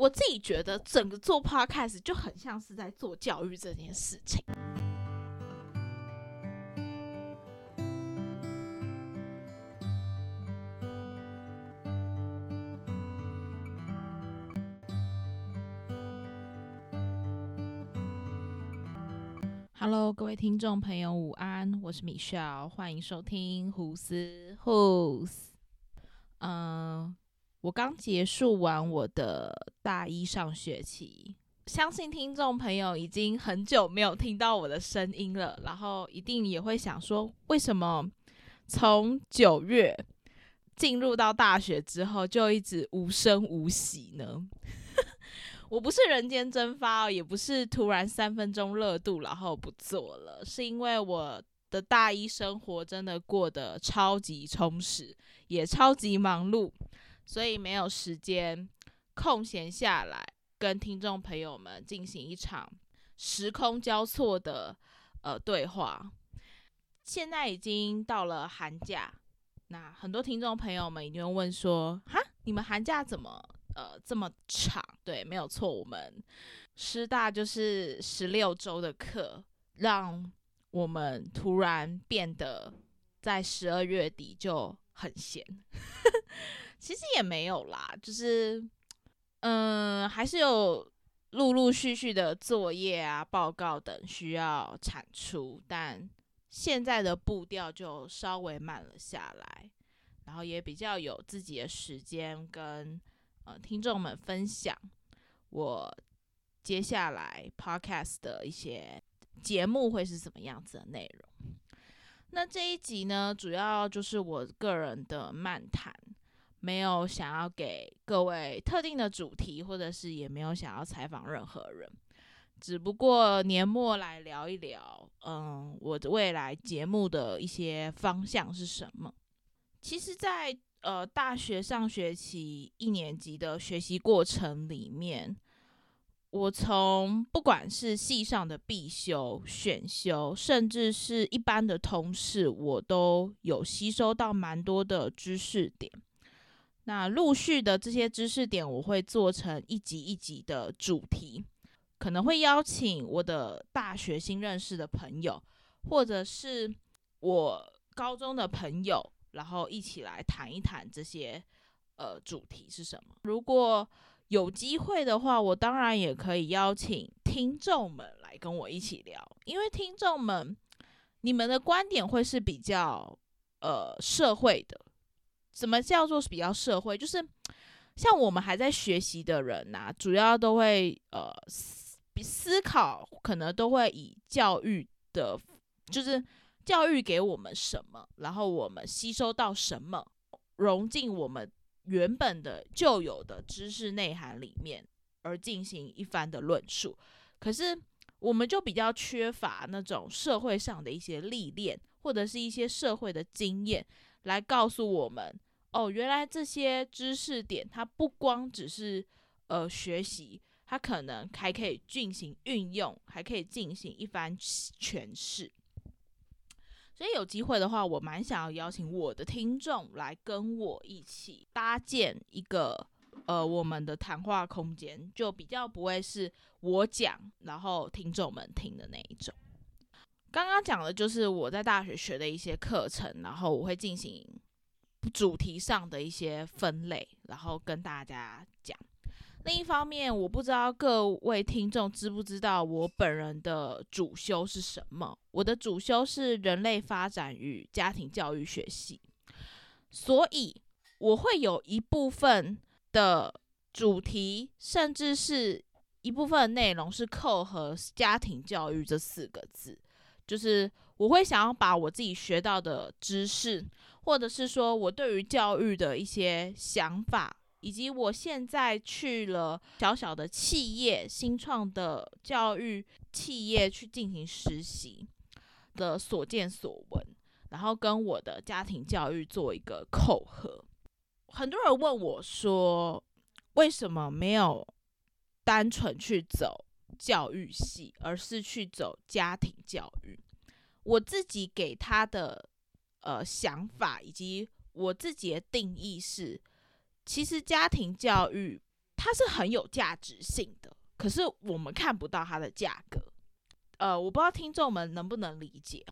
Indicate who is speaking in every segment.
Speaker 1: 我自己觉得整个做 podcast 就很像是在做教育这件事情。Hello，各位听众朋友，午安，我是 Michelle，，欢迎收听胡思 Who's。嗯，我刚结束完我的大一上学期，相信听众朋友已经很久没有听到我的声音了，然后一定也会想说，为什么从九月进入到大学之后就一直无声无息呢？我不是人间蒸发哦，也不是突然三分钟热度然后不做了，是因为我的大一生活真的过得超级充实，也超级忙碌，所以没有时间空闲下来跟听众朋友们进行一场时空交错的呃对话。现在已经到了寒假，那很多听众朋友们一定会问说：哈，你们寒假怎么？呃，这么长，对，没有错。我们师大就是十六周的课，让我们突然变得在十二月底就很闲。其实也没有啦，就是，嗯，还是有陆陆续续的作业啊、报告等需要产出，但现在的步调就稍微慢了下来，然后也比较有自己的时间跟。呃，听众们分享我接下来 podcast 的一些节目会是什么样子的内容。那这一集呢，主要就是我个人的漫谈，没有想要给各位特定的主题，或者是也没有想要采访任何人，只不过年末来聊一聊，嗯，我的未来节目的一些方向是什么。其实，在呃，大学上学期一年级的学习过程里面，我从不管是系上的必修、选修，甚至是一般的通识，我都有吸收到蛮多的知识点。那陆续的这些知识点，我会做成一集一集的主题，可能会邀请我的大学新认识的朋友，或者是我高中的朋友。然后一起来谈一谈这些呃主题是什么。如果有机会的话，我当然也可以邀请听众们来跟我一起聊，因为听众们你们的观点会是比较呃社会的。什么叫做比较社会？就是像我们还在学习的人呐，主要都会呃思考，可能都会以教育的，就是。教育给我们什么，然后我们吸收到什么，融进我们原本的旧有的知识内涵里面，而进行一番的论述。可是，我们就比较缺乏那种社会上的一些历练，或者是一些社会的经验，来告诉我们：哦，原来这些知识点，它不光只是呃学习，它可能还可以进行运用，还可以进行一番诠释。所以有机会的话，我蛮想要邀请我的听众来跟我一起搭建一个呃我们的谈话空间，就比较不会是我讲，然后听众们听的那一种。刚刚讲的就是我在大学学的一些课程，然后我会进行主题上的一些分类，然后跟大家讲。另一方面，我不知道各位听众知不知道我本人的主修是什么。我的主修是人类发展与家庭教育学系，所以我会有一部分的主题，甚至是一部分内容是扣合家庭教育这四个字，就是我会想要把我自己学到的知识，或者是说我对于教育的一些想法。以及我现在去了小小的企业、新创的教育企业去进行实习的所见所闻，然后跟我的家庭教育做一个扣合。很多人问我说，为什么没有单纯去走教育系，而是去走家庭教育？我自己给他的呃想法以及我自己的定义是。其实家庭教育它是很有价值性的，可是我们看不到它的价格。呃，我不知道听众们能不能理解，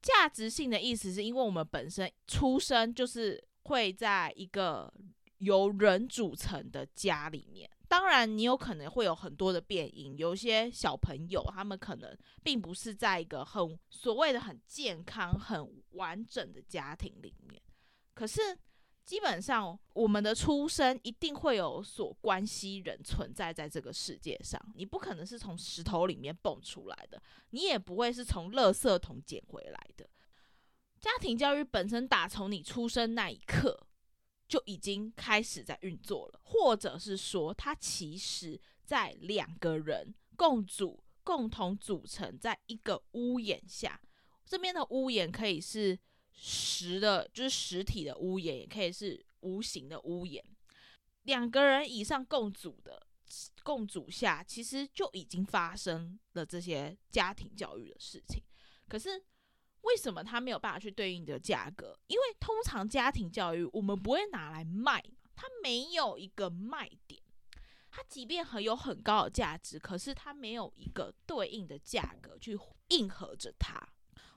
Speaker 1: 价值性的意思是因为我们本身出生就是会在一个由人组成的家里面。当然，你有可能会有很多的变因，有些小朋友他们可能并不是在一个很所谓的很健康、很完整的家庭里面，可是。基本上，我们的出生一定会有所关系人存在在这个世界上。你不可能是从石头里面蹦出来的，你也不会是从垃圾桶捡回来的。家庭教育本身打从你出生那一刻就已经开始在运作了，或者是说，它其实在两个人共组、共同组成在一个屋檐下。这边的屋檐可以是。实的，就是实体的屋檐，也可以是无形的屋檐。两个人以上共组的共组下，其实就已经发生了这些家庭教育的事情。可是为什么他没有办法去对应的价格？因为通常家庭教育我们不会拿来卖，它没有一个卖点。它即便很有很高的价值，可是它没有一个对应的价格去应和着它。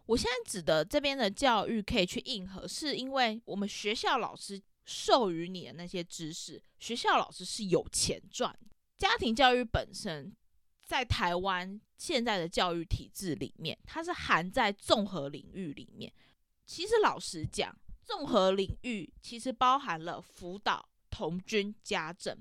Speaker 1: 我现在指的这边的教育可以去应和，是因为我们学校老师授予你的那些知识，学校老师是有钱赚。家庭教育本身在台湾现在的教育体制里面，它是含在综合领域里面。其实老实讲，综合领域其实包含了辅导、童军、家政。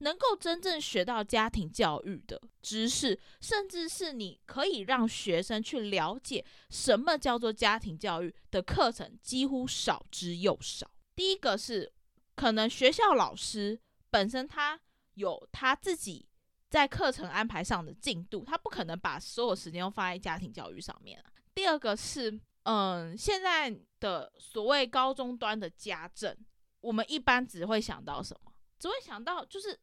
Speaker 1: 能够真正学到家庭教育的知识，甚至是你可以让学生去了解什么叫做家庭教育的课程，几乎少之又少。第一个是，可能学校老师本身他有他自己在课程安排上的进度，他不可能把所有时间都放在家庭教育上面第二个是，嗯，现在的所谓高中端的家政，我们一般只会想到什么？只会想到就是。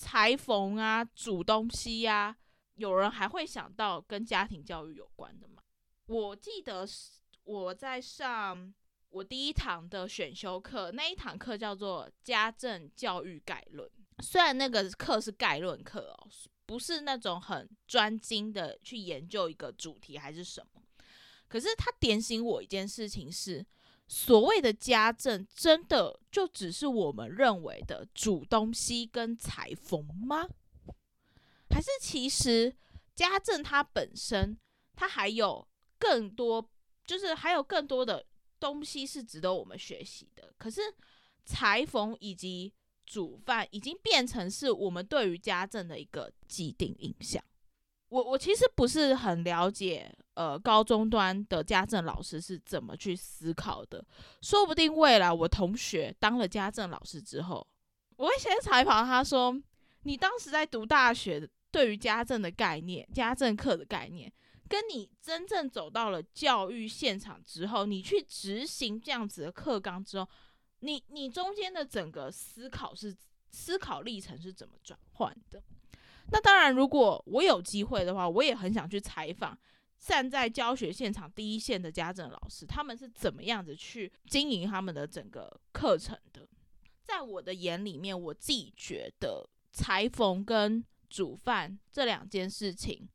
Speaker 1: 裁缝啊，煮东西呀，有人还会想到跟家庭教育有关的吗？我记得是我在上我第一堂的选修课，那一堂课叫做《家政教育概论》。虽然那个课是概论课哦，不是那种很专精的去研究一个主题还是什么，可是他点醒我一件事情是。所谓的家政，真的就只是我们认为的煮东西跟裁缝吗？还是其实家政它本身，它还有更多，就是还有更多的东西是值得我们学习的。可是裁缝以及煮饭，已经变成是我们对于家政的一个既定印象。我我其实不是很了解。呃，高中端的家政老师是怎么去思考的？说不定未来我同学当了家政老师之后，我会先采访他说：“你当时在读大学，对于家政的概念、家政课的概念，跟你真正走到了教育现场之后，你去执行这样子的课纲之后，你你中间的整个思考是思考历程是怎么转换的？那当然，如果我有机会的话，我也很想去采访。”站在教学现场第一线的家政老师，他们是怎么样子去经营他们的整个课程的？在我的眼里面，我自己觉得裁缝跟煮饭这两件事情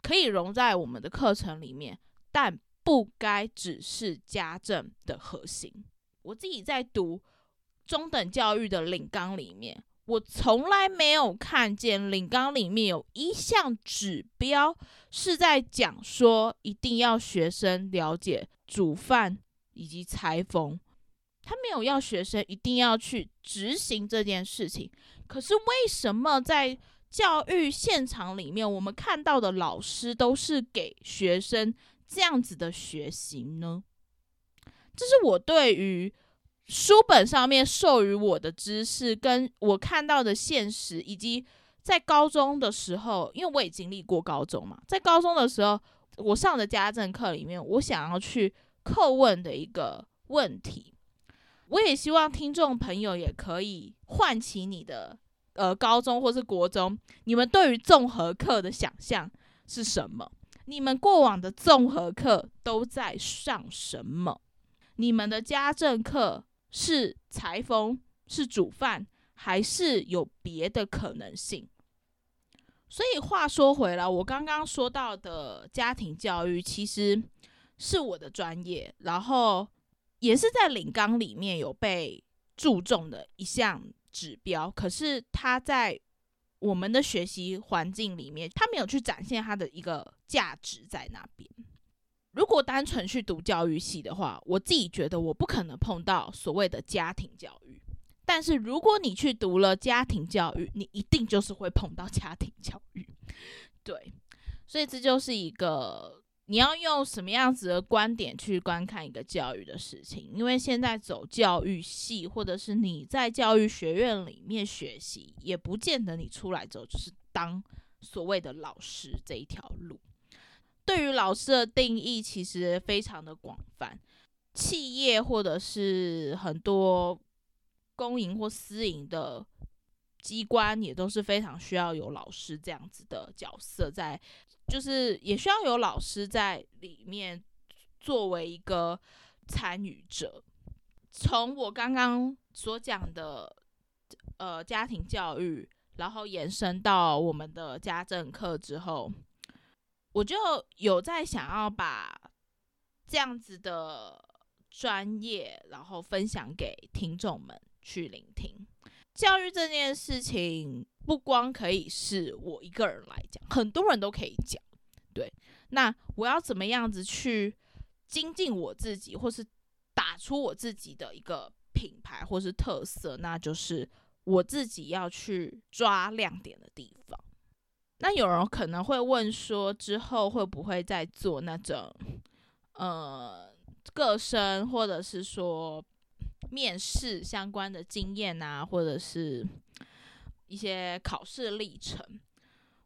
Speaker 1: 可以融在我们的课程里面，但不该只是家政的核心。我自己在读中等教育的领纲里面。我从来没有看见领纲里面有一项指标是在讲说一定要学生了解煮饭以及裁缝，他没有要学生一定要去执行这件事情。可是为什么在教育现场里面，我们看到的老师都是给学生这样子的学习呢？这是我对于。书本上面授予我的知识，跟我看到的现实，以及在高中的时候，因为我也经历过高中嘛，在高中的时候，我上的家政课里面，我想要去叩问的一个问题，我也希望听众朋友也可以唤起你的呃高中或是国中，你们对于综合课的想象是什么？你们过往的综合课都在上什么？你们的家政课？是裁缝，是煮饭，还是有别的可能性。所以话说回来，我刚刚说到的家庭教育其实是我的专业，然后也是在领纲里面有被注重的一项指标。可是它在我们的学习环境里面，它没有去展现它的一个价值在那边。如果单纯去读教育系的话，我自己觉得我不可能碰到所谓的家庭教育。但是如果你去读了家庭教育，你一定就是会碰到家庭教育，对，所以这就是一个你要用什么样子的观点去观看一个教育的事情。因为现在走教育系，或者是你在教育学院里面学习，也不见得你出来之后就是当所谓的老师这一条路。对于老师的定义其实非常的广泛，企业或者是很多。公营或私营的机关也都是非常需要有老师这样子的角色在，就是也需要有老师在里面作为一个参与者。从我刚刚所讲的呃家庭教育，然后延伸到我们的家政课之后，我就有在想要把这样子的专业，然后分享给听众们。去聆听教育这件事情，不光可以是我一个人来讲，很多人都可以讲。对，那我要怎么样子去精进我自己，或是打出我自己的一个品牌或是特色？那就是我自己要去抓亮点的地方。那有人可能会问说，之后会不会再做那种呃个生，或者是说？面试相关的经验啊，或者是一些考试历程，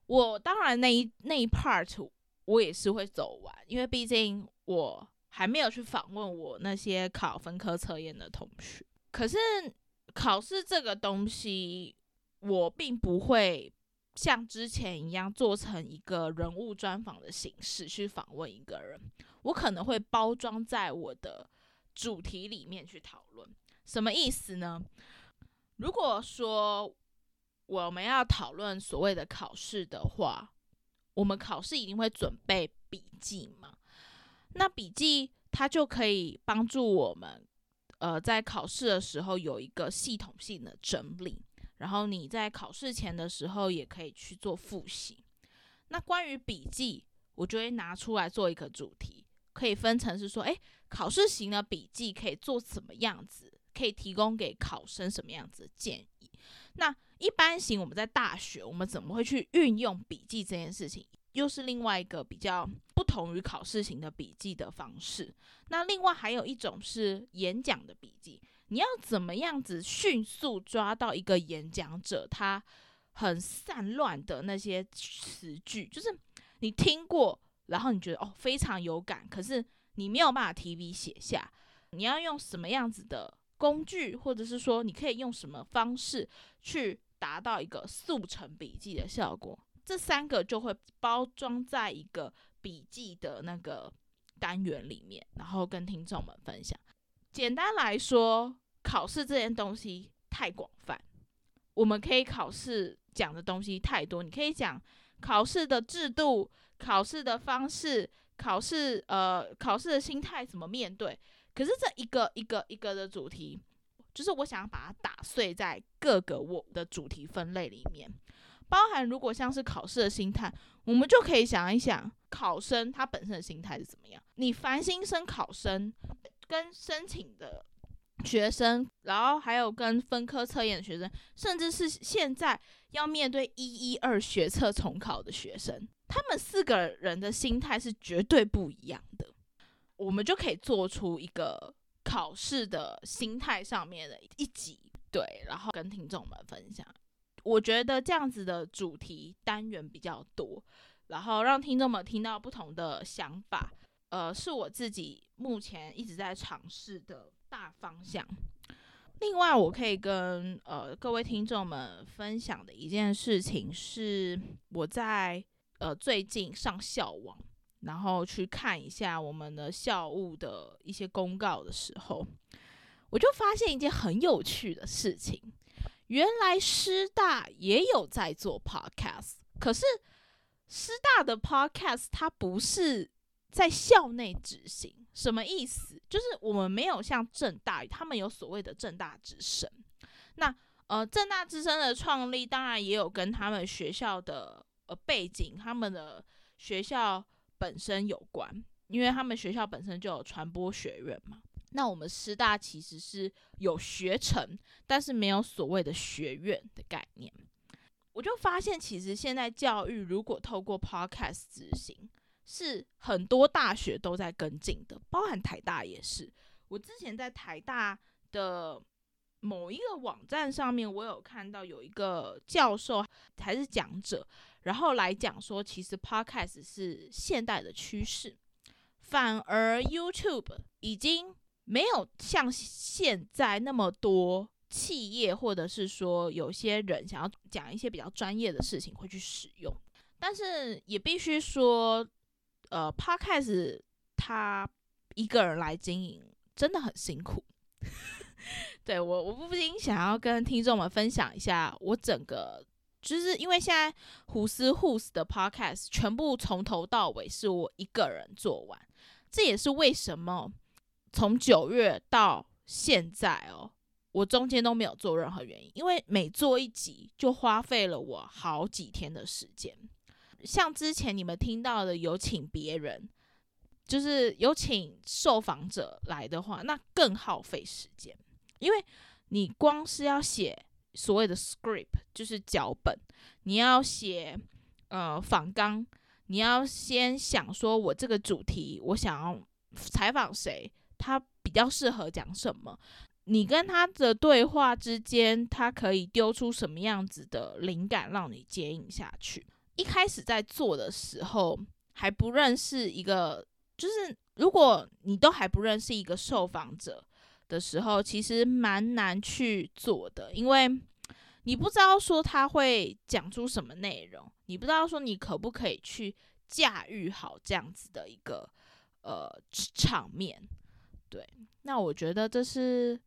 Speaker 1: 我当然那一那一 part 我也是会走完，因为毕竟我还没有去访问我那些考分科测验的同学。可是考试这个东西，我并不会像之前一样做成一个人物专访的形式去访问一个人，我可能会包装在我的。主题里面去讨论什么意思呢？如果说我们要讨论所谓的考试的话，我们考试一定会准备笔记嘛？那笔记它就可以帮助我们，呃，在考试的时候有一个系统性的整理，然后你在考试前的时候也可以去做复习。那关于笔记，我就会拿出来做一个主题，可以分成是说，哎。考试型的笔记可以做什么样子？可以提供给考生什么样子的建议？那一般型我们在大学，我们怎么会去运用笔记这件事情？又是另外一个比较不同于考试型的笔记的方式。那另外还有一种是演讲的笔记，你要怎么样子迅速抓到一个演讲者他很散乱的那些词句？就是你听过，然后你觉得哦非常有感，可是。你没有办法提笔写下，你要用什么样子的工具，或者是说你可以用什么方式去达到一个速成笔记的效果？这三个就会包装在一个笔记的那个单元里面，然后跟听众们分享。简单来说，考试这件东西太广泛，我们可以考试讲的东西太多，你可以讲考试的制度、考试的方式。考试，呃，考试的心态怎么面对？可是这一个一个一个的主题，就是我想把它打碎在各个我的主题分类里面，包含如果像是考试的心态，我们就可以想一想，考生他本身的心态是怎么样？你烦心生考生跟申请的学生，然后还有跟分科测验的学生，甚至是现在要面对一一二学测重考的学生。他们四个人的心态是绝对不一样的，我们就可以做出一个考试的心态上面的一集，对，然后跟听众们分享。我觉得这样子的主题单元比较多，然后让听众们听到不同的想法，呃，是我自己目前一直在尝试的大方向。另外，我可以跟呃各位听众们分享的一件事情是，我在。呃，最近上校网，然后去看一下我们的校务的一些公告的时候，我就发现一件很有趣的事情。原来师大也有在做 podcast，可是师大的 podcast 它不是在校内执行，什么意思？就是我们没有像正大，他们有所谓的正大之声。那呃，正大之声的创立，当然也有跟他们学校的呃背景，他们的学校本身有关，因为他们学校本身就有传播学院嘛。那我们师大其实是有学程，但是没有所谓的学院的概念。我就发现，其实现在教育如果透过 Podcast 执行，是很多大学都在跟进的，包含台大也是。我之前在台大的某一个网站上面，我有看到有一个教授还是讲者，然后来讲说，其实 Podcast 是现代的趋势，反而 YouTube 已经。没有像现在那么多企业，或者是说有些人想要讲一些比较专业的事情会去使用，但是也必须说，呃，Podcast 他一个人来经营真的很辛苦。对我，我不禁想要跟听众们分享一下，我整个就是因为现在胡思 Who's 的 Podcast 全部从头到尾是我一个人做完，这也是为什么。从九月到现在哦，我中间都没有做任何原因，因为每做一集就花费了我好几天的时间。像之前你们听到的有请别人，就是有请受访者来的话，那更耗费时间，因为你光是要写所谓的 script，就是脚本，你要写呃访纲，你要先想说我这个主题我想要采访谁。他比较适合讲什么？你跟他的对话之间，他可以丢出什么样子的灵感让你接应下去？一开始在做的时候还不认识一个，就是如果你都还不认识一个受访者的时候，其实蛮难去做的，因为你不知道说他会讲出什么内容，你不知道说你可不可以去驾驭好这样子的一个呃场面。对，那我觉得这是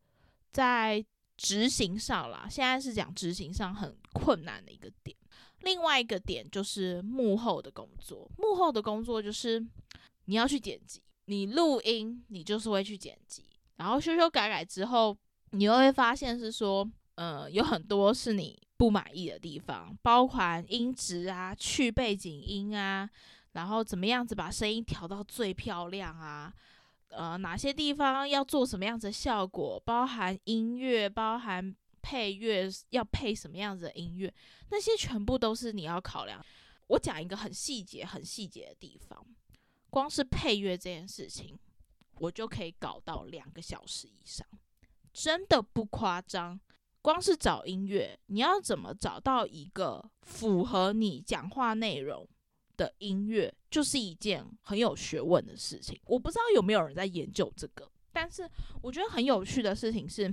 Speaker 1: 在执行上啦，现在是讲执行上很困难的一个点。另外一个点就是幕后的工作，幕后的工作就是你要去剪辑，你录音，你就是会去剪辑，然后修修改改之后，你又会发现是说，呃，有很多是你不满意的地方，包含音质啊、去背景音啊，然后怎么样子把声音调到最漂亮啊。呃，哪些地方要做什么样子的效果？包含音乐，包含配乐，要配什么样子的音乐？那些全部都是你要考量。我讲一个很细节、很细节的地方，光是配乐这件事情，我就可以搞到两个小时以上，真的不夸张。光是找音乐，你要怎么找到一个符合你讲话内容？的音乐就是一件很有学问的事情，我不知道有没有人在研究这个，但是我觉得很有趣的事情是，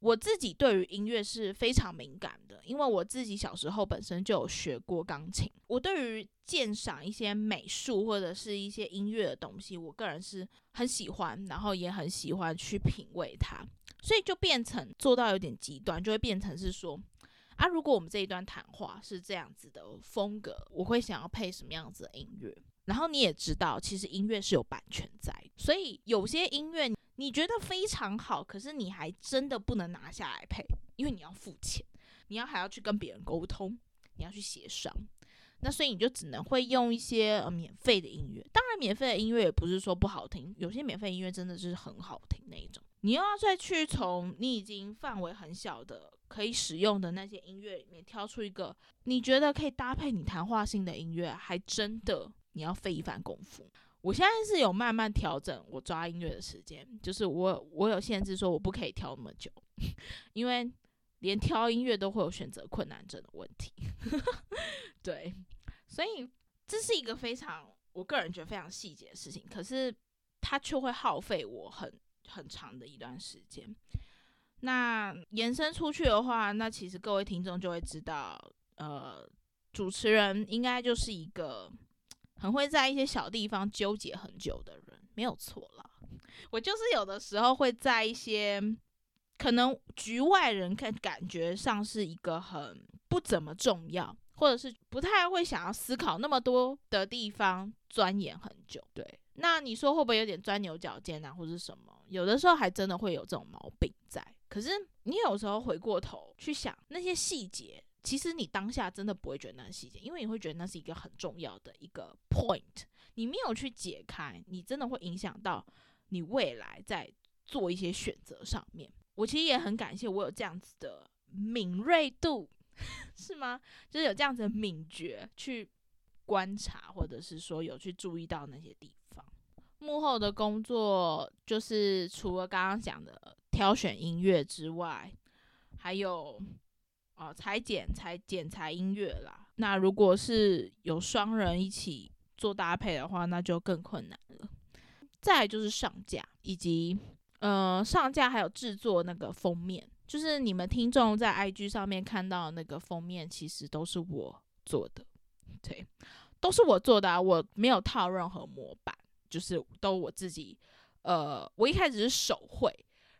Speaker 1: 我自己对于音乐是非常敏感的，因为我自己小时候本身就有学过钢琴，我对于鉴赏一些美术或者是一些音乐的东西，我个人是很喜欢，然后也很喜欢去品味它，所以就变成做到有点极端，就会变成是说。啊，如果我们这一段谈话是这样子的风格，我会想要配什么样子的音乐？然后你也知道，其实音乐是有版权在，所以有些音乐你觉得非常好，可是你还真的不能拿下来配，因为你要付钱，你要还要去跟别人沟通，你要去协商，那所以你就只能会用一些呃免费的音乐。当然，免费的音乐也不是说不好听，有些免费音乐真的是很好听那一种。你又要再去从你已经范围很小的。可以使用的那些音乐里面挑出一个你觉得可以搭配你谈话性的音乐，还真的你要费一番功夫。我现在是有慢慢调整我抓音乐的时间，就是我我有限制说我不可以挑那么久，因为连挑音乐都会有选择困难症的问题。对，所以这是一个非常我个人觉得非常细节的事情，可是它却会耗费我很很长的一段时间。那延伸出去的话，那其实各位听众就会知道，呃，主持人应该就是一个很会在一些小地方纠结很久的人，没有错啦。我就是有的时候会在一些可能局外人看感觉上是一个很不怎么重要，或者是不太会想要思考那么多的地方，钻研很久。对，那你说会不会有点钻牛角尖啊，或者什么？有的时候还真的会有这种毛病在。可是你有时候回过头去想那些细节。其实你当下真的不会觉得那是细节，因为你会觉得那是一个很重要的一个 point，你没有去解开，你真的会影响到你未来在做一些选择上面。我其实也很感谢我有这样子的敏锐度，是吗？就是有这样子的敏觉去观察，或者是说有去注意到那些地方。幕后的工作就是除了刚刚讲的挑选音乐之外，还有。哦，裁剪、裁剪裁音乐啦。那如果是有双人一起做搭配的话，那就更困难了。再就是上架，以及呃上架还有制作那个封面，就是你们听众在 IG 上面看到那个封面，其实都是我做的，对，都是我做的啊，我没有套任何模板，就是都我自己。呃，我一开始是手绘，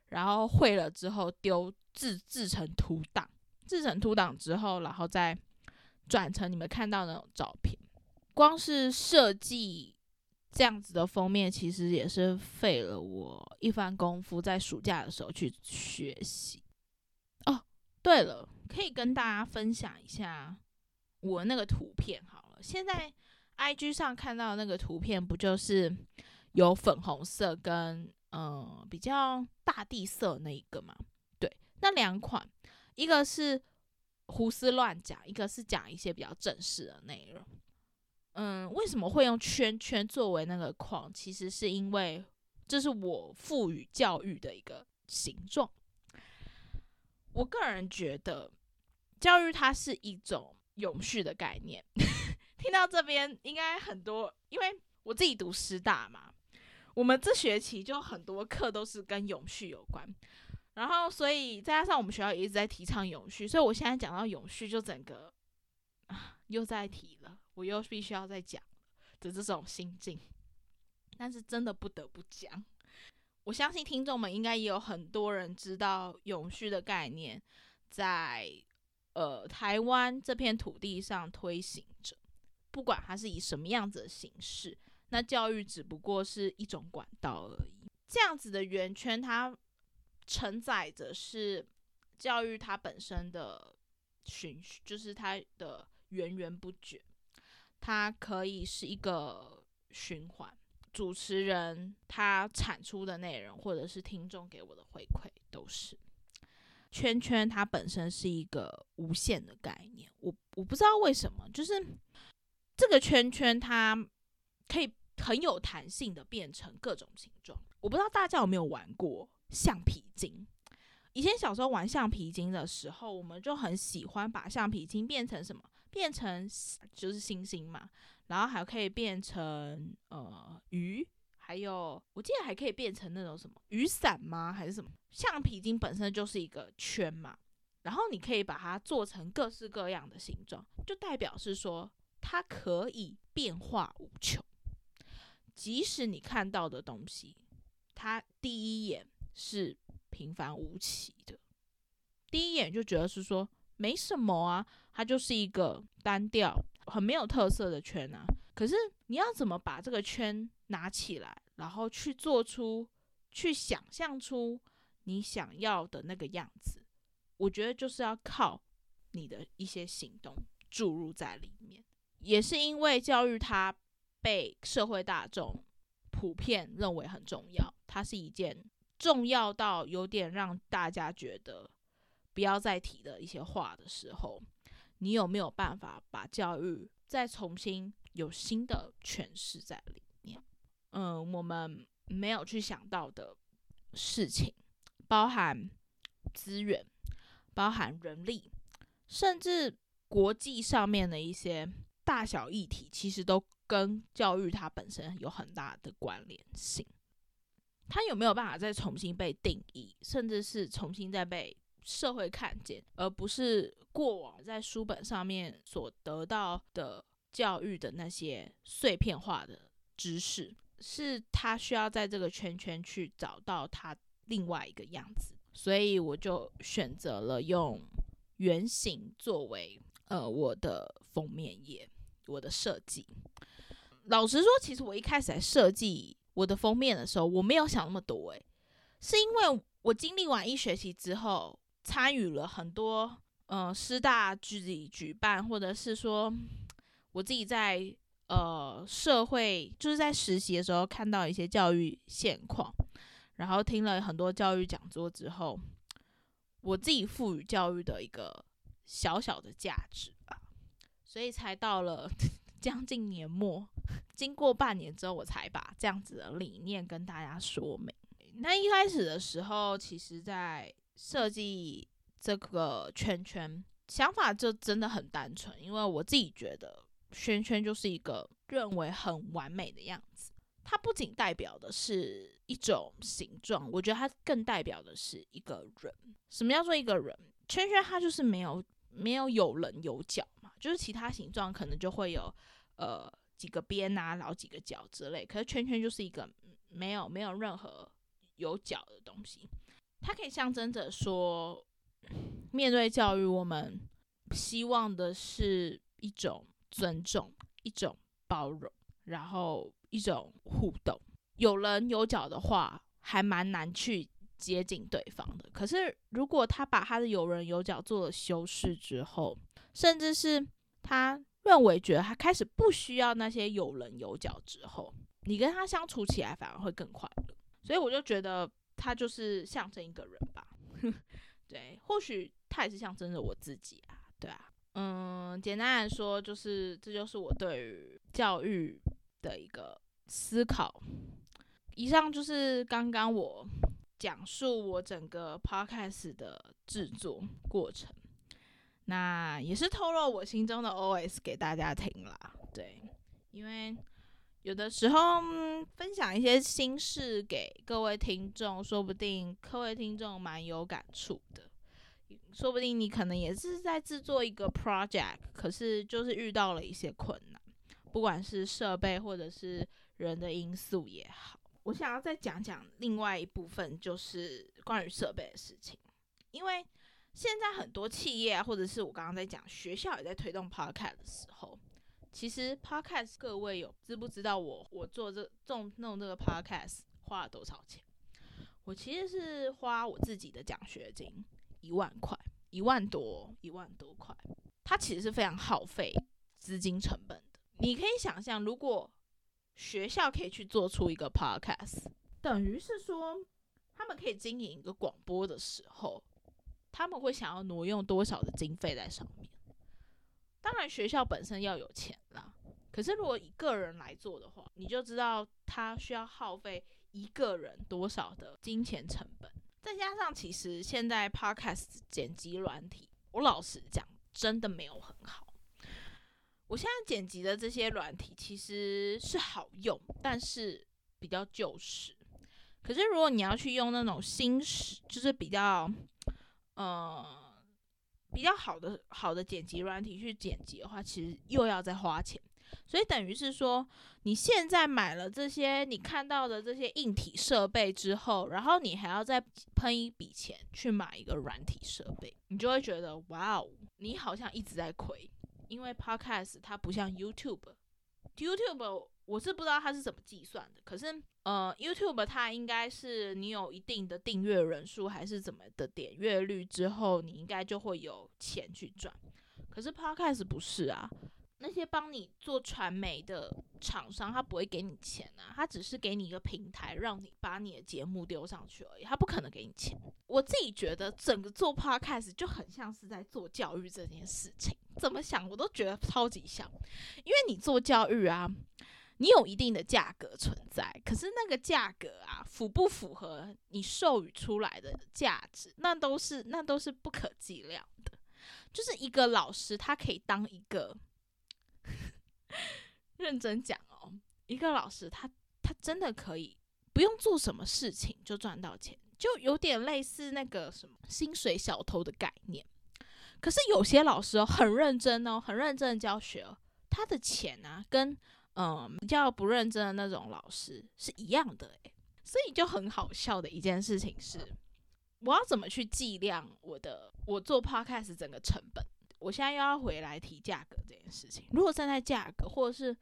Speaker 1: 然后绘了之后丢制制成图档。制成图档之后，然后再转成你们看到那种照片。光是设计这样子的封面，其实也是费了我一番功夫，在暑假的时候去学习。哦，对了，可以跟大家分享一下我那个图片好了。现在 IG 上看到那个图片，不就是有粉红色跟嗯比较大地色那一个吗？对，那两款。一个是胡思乱讲，一个是讲一些比较正式的内容。嗯，为什么会用圈圈作为那个框？其实是因为这是我赋予教育的一个形状。我个人觉得，教育它是一种永续的概念。听到这边，应该很多，因为我自己读师大嘛，我们这学期就很多课都是跟永续有关。然后，所以再加上我们学校一直在提倡永续，所以我现在讲到永续，就整个啊又在提了，我又必须要再讲的这种心境。但是真的不得不讲，我相信听众们应该也有很多人知道永续的概念，在呃台湾这片土地上推行着，不管它是以什么样子的形式，那教育只不过是一种管道而已。这样子的圆圈，它。承载着是教育它本身的循序，就是它的源源不绝，它可以是一个循环。主持人他产出的内容，或者是听众给我的回馈，都是圈圈。它本身是一个无限的概念。我我不知道为什么，就是这个圈圈它可以很有弹性的变成各种形状。我不知道大家有没有玩过。橡皮筋，以前小时候玩橡皮筋的时候，我们就很喜欢把橡皮筋变成什么？变成就是星星嘛，然后还可以变成呃鱼，还有我记得还可以变成那种什么雨伞吗？还是什么？橡皮筋本身就是一个圈嘛，然后你可以把它做成各式各样的形状，就代表是说它可以变化无穷。即使你看到的东西，它第一眼。是平凡无奇的，第一眼就觉得是说没什么啊，它就是一个单调、很没有特色的圈啊。可是你要怎么把这个圈拿起来，然后去做出、去想象出你想要的那个样子？我觉得就是要靠你的一些行动注入在里面。也是因为教育它被社会大众普遍认为很重要，它是一件。重要到有点让大家觉得不要再提的一些话的时候，你有没有办法把教育再重新有新的诠释在里面？嗯，我们没有去想到的事情，包含资源，包含人力，甚至国际上面的一些大小议题，其实都跟教育它本身有很大的关联性。它有没有办法再重新被定义，甚至是重新再被社会看见，而不是过往在书本上面所得到的教育的那些碎片化的知识，是他需要在这个圈圈去找到他另外一个样子。所以我就选择了用圆形作为呃我的封面页，我的设计。老实说，其实我一开始在设计我的封面的时候，我没有想那么多，诶，是因为我经历完一学期之后，参与了很多呃师大自己举办，或者是说我自己在呃社会就是在实习的时候看到一些教育现况。然后听了很多教育讲座之后，我自己赋予教育的一个小小的价值吧，所以才到了将近年末，经过半年之后，我才把这样子的理念跟大家说明。那一开始的时候，其实在设计这个圈圈，想法就真的很单纯，因为我自己觉得圈圈就是一个认为很完美的样子。它不仅代表的是一种形状，我觉得它更代表的是一个人。什么叫做一个人？圈圈它就是没有没有有棱有角嘛，就是其他形状可能就会有呃几个边啊，然后几个角之类。可是圈圈就是一个没有没有任何有角的东西，它可以象征着说，面对教育，我们希望的是一种尊重，一种包容，然后。一种互动，有棱有角的话，还蛮难去接近对方的。可是，如果他把他的有棱有角做了修饰之后，甚至是他认为觉得他开始不需要那些有棱有角之后，你跟他相处起来反而会更快乐。所以，我就觉得他就是象征一个人吧。对，或许他也是象征着我自己啊。对啊，嗯，简单来说，就是这就是我对于教育。的一个思考。以上就是刚刚我讲述我整个 podcast 的制作过程，那也是透露我心中的 OS 给大家听啦。对，因为有的时候分享一些心事给各位听众，说不定各位听众蛮有感触的。说不定你可能也是在制作一个 project，可是就是遇到了一些困难。不管是设备或者是人的因素也好，我想要再讲讲另外一部分，就是关于设备的事情。因为现在很多企业，或者是我刚刚在讲学校也在推动 podcast 的时候，其实 podcast 各位有知不知道我我做这种弄这个 podcast 花了多少钱？我其实是花我自己的奖学金一万块，一万多，一万多块。它其实是非常耗费资金成本的。你可以想象，如果学校可以去做出一个 podcast，等于是说他们可以经营一个广播的时候，他们会想要挪用多少的经费在上面？当然，学校本身要有钱啦。可是，如果一个人来做的话，你就知道他需要耗费一个人多少的金钱成本。再加上，其实现在 podcast 剪辑软体，我老实讲，真的没有很好。我现在剪辑的这些软体其实是好用，但是比较旧式。可是如果你要去用那种新式，就是比较呃比较好的好的剪辑软体去剪辑的话，其实又要再花钱。所以等于是说，你现在买了这些你看到的这些硬体设备之后，然后你还要再喷一笔钱去买一个软体设备，你就会觉得哇哦，你好像一直在亏。因为 Podcast 它不像 YouTube，YouTube 我是不知道它是怎么计算的。可是呃，YouTube 它应该是你有一定的订阅人数还是怎么的点阅率之后，你应该就会有钱去赚。可是 Podcast 不是啊。那些帮你做传媒的厂商，他不会给你钱啊，他只是给你一个平台，让你把你的节目丢上去而已，他不可能给你钱。我自己觉得，整个做 podcast 就很像是在做教育这件事情，怎么想我都觉得超级像。因为你做教育啊，你有一定的价格存在，可是那个价格啊，符不符合你授予出来的价值，那都是那都是不可计量的。就是一个老师，他可以当一个。认真讲哦，一个老师他他真的可以不用做什么事情就赚到钱，就有点类似那个什么薪水小偷的概念。可是有些老师哦很认真哦，很认真的教学哦，他的钱啊跟嗯比较不认真的那种老师是一样的诶。所以就很好笑的一件事情是，我要怎么去计量我的我做 podcast 整个成本？我现在又要回来提价格这件事情。如果站在价格，或者是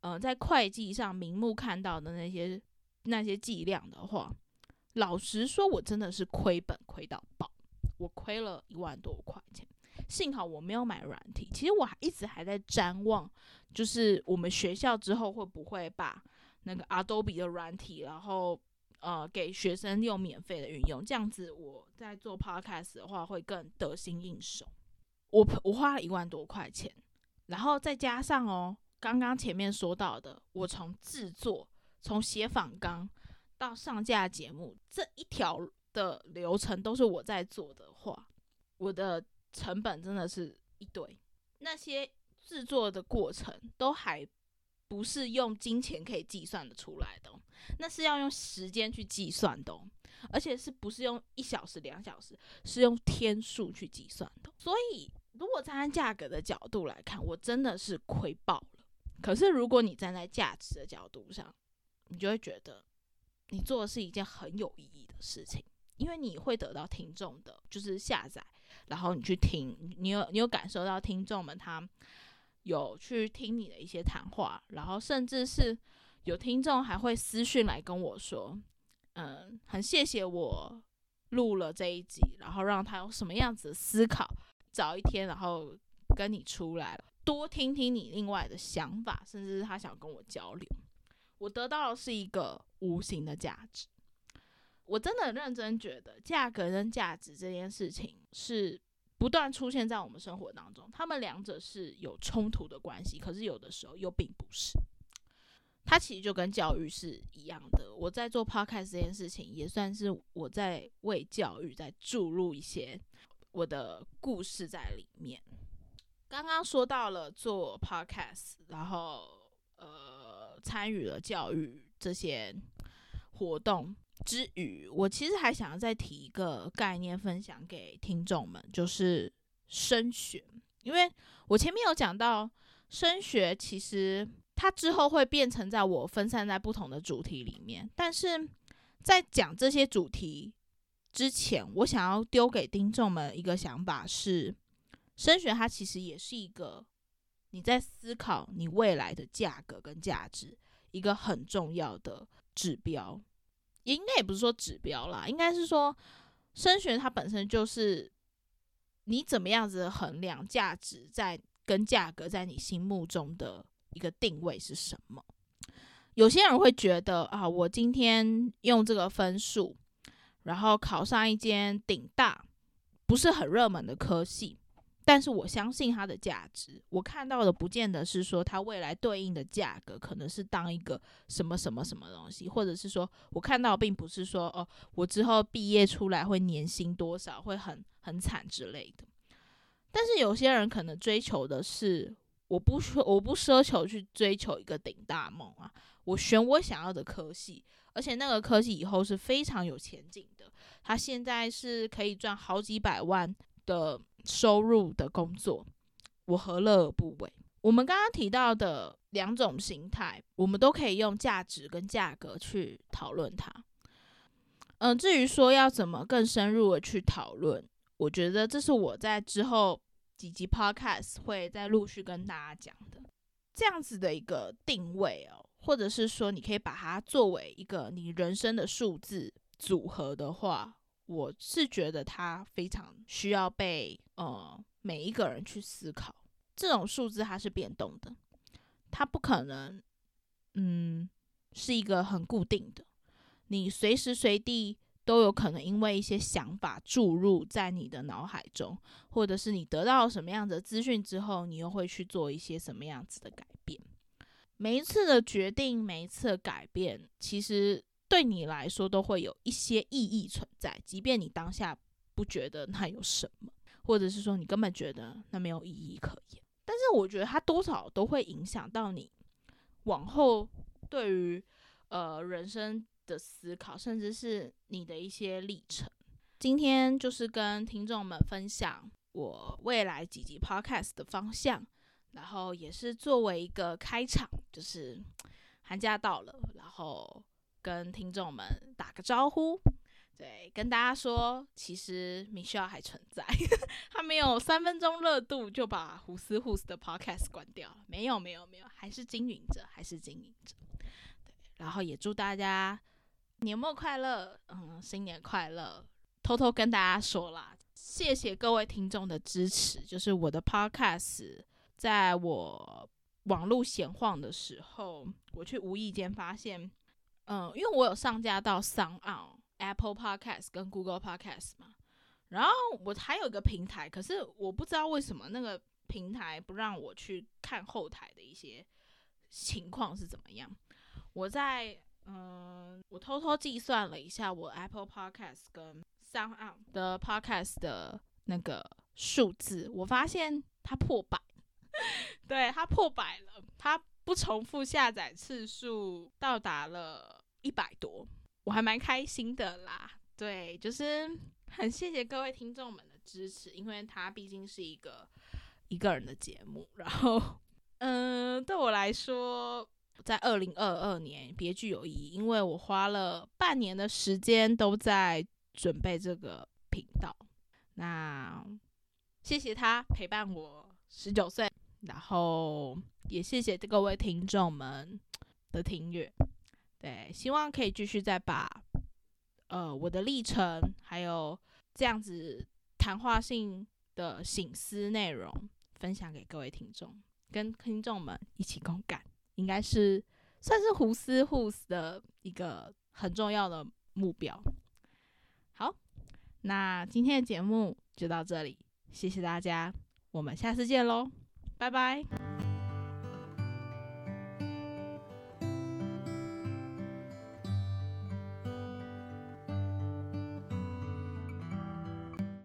Speaker 1: 呃在会计上明目看到的那些那些计量的话，老实说，我真的是亏本亏到爆，我亏了一万多块钱。幸好我没有买软体，其实我还一直还在瞻望，就是我们学校之后会不会把那个 Adobe 的软体，然后呃给学生用免费的运用，这样子我在做 Podcast 的话会更得心应手。我我花了一万多块钱，然后再加上哦，刚刚前面说到的，我从制作、从写访纲到上架节目这一条的流程都是我在做的话，我的。成本真的是一堆，那些制作的过程都还不是用金钱可以计算的出来的，那是要用时间去计算的，而且是不是用一小时、两小时，是用天数去计算的。所以，如果站在价格的角度来看，我真的是亏爆了。可是，如果你站在价值的角度上，你就会觉得你做的是一件很有意义的事情，因为你会得到听众的，就是下载。然后你去听，你有你有感受到听众们他有去听你的一些谈话，然后甚至是有听众还会私讯来跟我说，嗯，很谢谢我录了这一集，然后让他有什么样子的思考，早一天然后跟你出来，多听听你另外的想法，甚至是他想跟我交流，我得到的是一个无形的价值。我真的认真觉得，价格跟价值这件事情是不断出现在我们生活当中，他们两者是有冲突的关系，可是有的时候又并不是。它其实就跟教育是一样的。我在做 podcast 这件事情，也算是我在为教育在注入一些我的故事在里面。刚刚说到了做 podcast，然后呃参与了教育这些活动。之余，我其实还想要再提一个概念分享给听众们，就是升学。因为我前面有讲到，升学其实它之后会变成在我分散在不同的主题里面。但是在讲这些主题之前，我想要丢给听众们一个想法是：升学它其实也是一个你在思考你未来的价格跟价值一个很重要的指标。也应该也不是说指标啦，应该是说升学它本身就是你怎么样子衡量价值在跟价格在你心目中的一个定位是什么？有些人会觉得啊，我今天用这个分数，然后考上一间顶大不是很热门的科系。但是我相信它的价值，我看到的不见得是说它未来对应的价格可能是当一个什么什么什么东西，或者是说我看到并不是说哦，我之后毕业出来会年薪多少，会很很惨之类的。但是有些人可能追求的是，我不说我不奢求去追求一个顶大梦啊，我选我想要的科系，而且那个科系以后是非常有前景他，现在是可以赚好几百万的。收入的工作，我何乐而不为？我们刚刚提到的两种形态，我们都可以用价值跟价格去讨论它。嗯，至于说要怎么更深入的去讨论，我觉得这是我在之后几集 podcast 会再陆续跟大家讲的。这样子的一个定位哦，或者是说你可以把它作为一个你人生的数字组合的话。我是觉得它非常需要被呃每一个人去思考。这种数字它是变动的，它不可能嗯是一个很固定的。你随时随地都有可能因为一些想法注入在你的脑海中，或者是你得到什么样的资讯之后，你又会去做一些什么样子的改变。每一次的决定，每一次的改变，其实。对你来说都会有一些意义存在，即便你当下不觉得那有什么，或者是说你根本觉得那没有意义可言，但是我觉得它多少都会影响到你往后对于呃人生的思考，甚至是你的一些历程。今天就是跟听众们分享我未来几集 podcast 的方向，然后也是作为一个开场，就是 寒假到了，然后。跟听众们打个招呼，对，跟大家说，其实 Michelle 还存在，他没有三分钟热度就把胡思胡思的 Podcast 关掉了，没有，没有，没有，还是经营着，还是经营着。对，然后也祝大家年末快乐，嗯，新年快乐。偷偷跟大家说啦，谢谢各位听众的支持，就是我的 Podcast，在我网络闲晃的时候，我却无意间发现，嗯，因为我有上架到 Sound Apple Podcast 跟 Google Podcast 嘛，然后我还有一个平台，可是我不知道为什么那个平台不让我去看后台的一些情况是怎么样。我在嗯，我偷偷计算了一下，我 Apple Podcast 跟 Sound 的 Podcast 的那个数字，我发现它破百，对，它破百了，它不重复下载次数到达了一百多。我还蛮开心的啦，对，就是很谢谢各位听众们的支持，因为它毕竟是一个一个人的节目，然后，嗯，对我来说，在二零二二年别具有意义，因为我花了半年的时间都在准备这个频道，那谢谢他陪伴我十九岁，然后也谢谢各位听众们的听阅。对，希望可以继续再把，呃，我的历程，还有这样子谈话性的醒思内容，分享给各位听众，跟听众们一起共感，应该是算是胡思胡思的一个很重要的目标。好，那今天的节目就到这里，谢谢大家，我们下次见喽，拜拜。